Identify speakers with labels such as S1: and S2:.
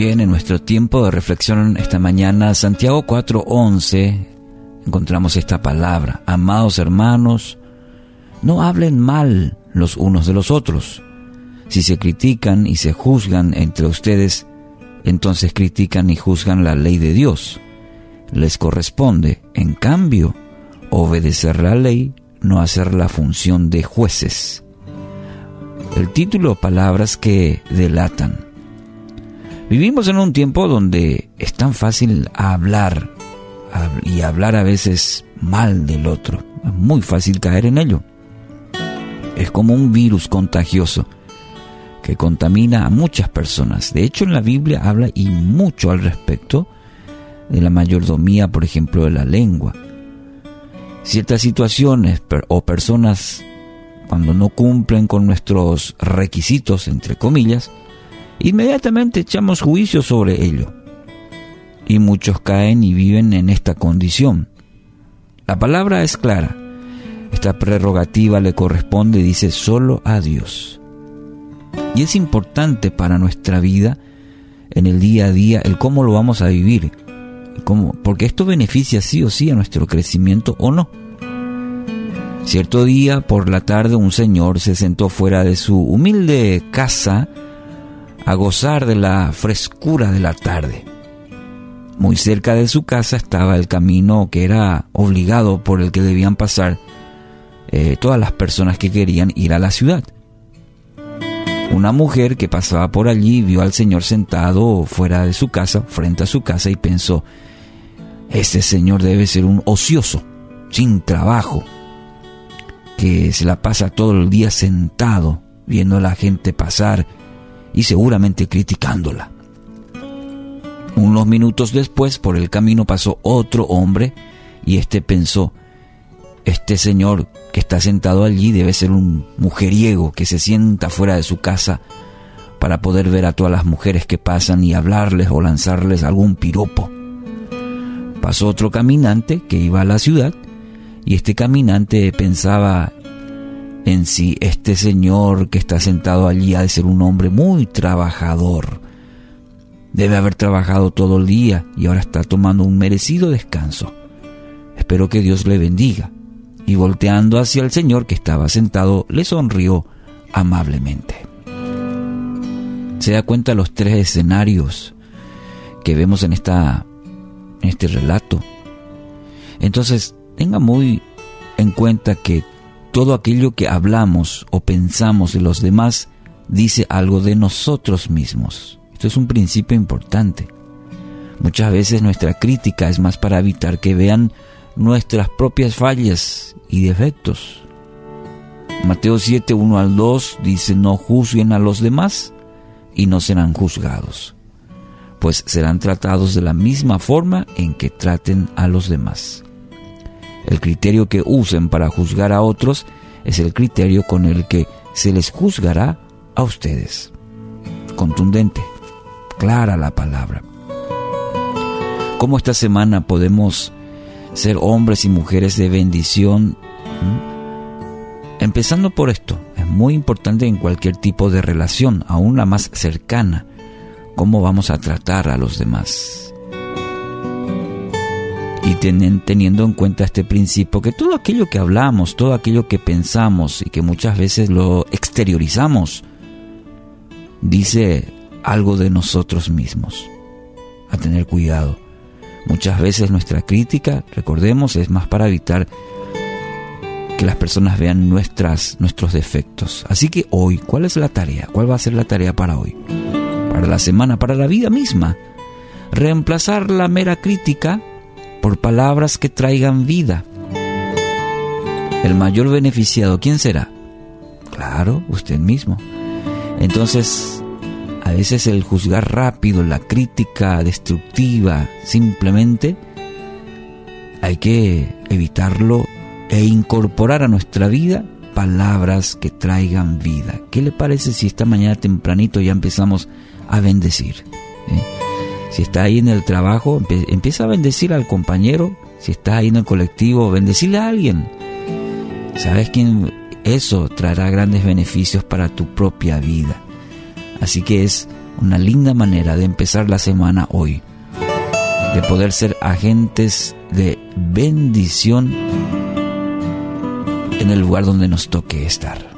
S1: En nuestro tiempo de reflexión esta mañana, Santiago 4:11, encontramos esta palabra, amados hermanos, no hablen mal los unos de los otros. Si se critican y se juzgan entre ustedes, entonces critican y juzgan la ley de Dios. Les corresponde, en cambio, obedecer la ley, no hacer la función de jueces. El título, palabras que delatan. Vivimos en un tiempo donde es tan fácil hablar y hablar a veces mal del otro. Es muy fácil caer en ello. Es como un virus contagioso que contamina a muchas personas. De hecho, en la Biblia habla y mucho al respecto de la mayordomía, por ejemplo, de la lengua. Ciertas situaciones o personas, cuando no cumplen con nuestros requisitos, entre comillas, inmediatamente echamos juicio sobre ello. Y muchos caen y viven en esta condición. La palabra es clara. Esta prerrogativa le corresponde, dice, solo a Dios. Y es importante para nuestra vida, en el día a día, el cómo lo vamos a vivir. Cómo, porque esto beneficia sí o sí a nuestro crecimiento o no. Cierto día, por la tarde, un señor se sentó fuera de su humilde casa a gozar de la frescura de la tarde. Muy cerca de su casa estaba el camino que era obligado por el que debían pasar eh, todas las personas que querían ir a la ciudad. Una mujer que pasaba por allí vio al Señor sentado fuera de su casa, frente a su casa, y pensó, este Señor debe ser un ocioso, sin trabajo, que se la pasa todo el día sentado, viendo a la gente pasar y seguramente criticándola. Unos minutos después por el camino pasó otro hombre y éste pensó, este señor que está sentado allí debe ser un mujeriego que se sienta fuera de su casa para poder ver a todas las mujeres que pasan y hablarles o lanzarles algún piropo. Pasó otro caminante que iba a la ciudad y este caminante pensaba en sí, este señor que está sentado allí ha de ser un hombre muy trabajador. Debe haber trabajado todo el día y ahora está tomando un merecido descanso. Espero que Dios le bendiga. Y volteando hacia el señor que estaba sentado, le sonrió amablemente. Se da cuenta los tres escenarios que vemos en, esta, en este relato. Entonces, tenga muy en cuenta que todo aquello que hablamos o pensamos de los demás dice algo de nosotros mismos. Esto es un principio importante. Muchas veces nuestra crítica es más para evitar que vean nuestras propias fallas y defectos. Mateo 7, 1 al 2 dice, no juzguen a los demás y no serán juzgados, pues serán tratados de la misma forma en que traten a los demás. El criterio que usen para juzgar a otros es el criterio con el que se les juzgará a ustedes. Contundente, clara la palabra. ¿Cómo esta semana podemos ser hombres y mujeres de bendición? ¿Mm? Empezando por esto, es muy importante en cualquier tipo de relación, aún la más cercana, cómo vamos a tratar a los demás y teniendo en cuenta este principio que todo aquello que hablamos, todo aquello que pensamos y que muchas veces lo exteriorizamos, dice algo de nosotros mismos. A tener cuidado. Muchas veces nuestra crítica, recordemos, es más para evitar que las personas vean nuestras, nuestros defectos. Así que hoy, ¿cuál es la tarea? ¿Cuál va a ser la tarea para hoy? Para la semana, para la vida misma. Reemplazar la mera crítica por palabras que traigan vida. El mayor beneficiado, ¿quién será? Claro, usted mismo. Entonces, a veces el juzgar rápido, la crítica destructiva, simplemente hay que evitarlo e incorporar a nuestra vida palabras que traigan vida. ¿Qué le parece si esta mañana tempranito ya empezamos a bendecir? ¿Eh? Si está ahí en el trabajo, empieza a bendecir al compañero. Si está ahí en el colectivo, bendecirle a alguien. ¿Sabes quién? Eso traerá grandes beneficios para tu propia vida. Así que es una linda manera de empezar la semana hoy, de poder ser agentes de bendición en el lugar donde nos toque estar.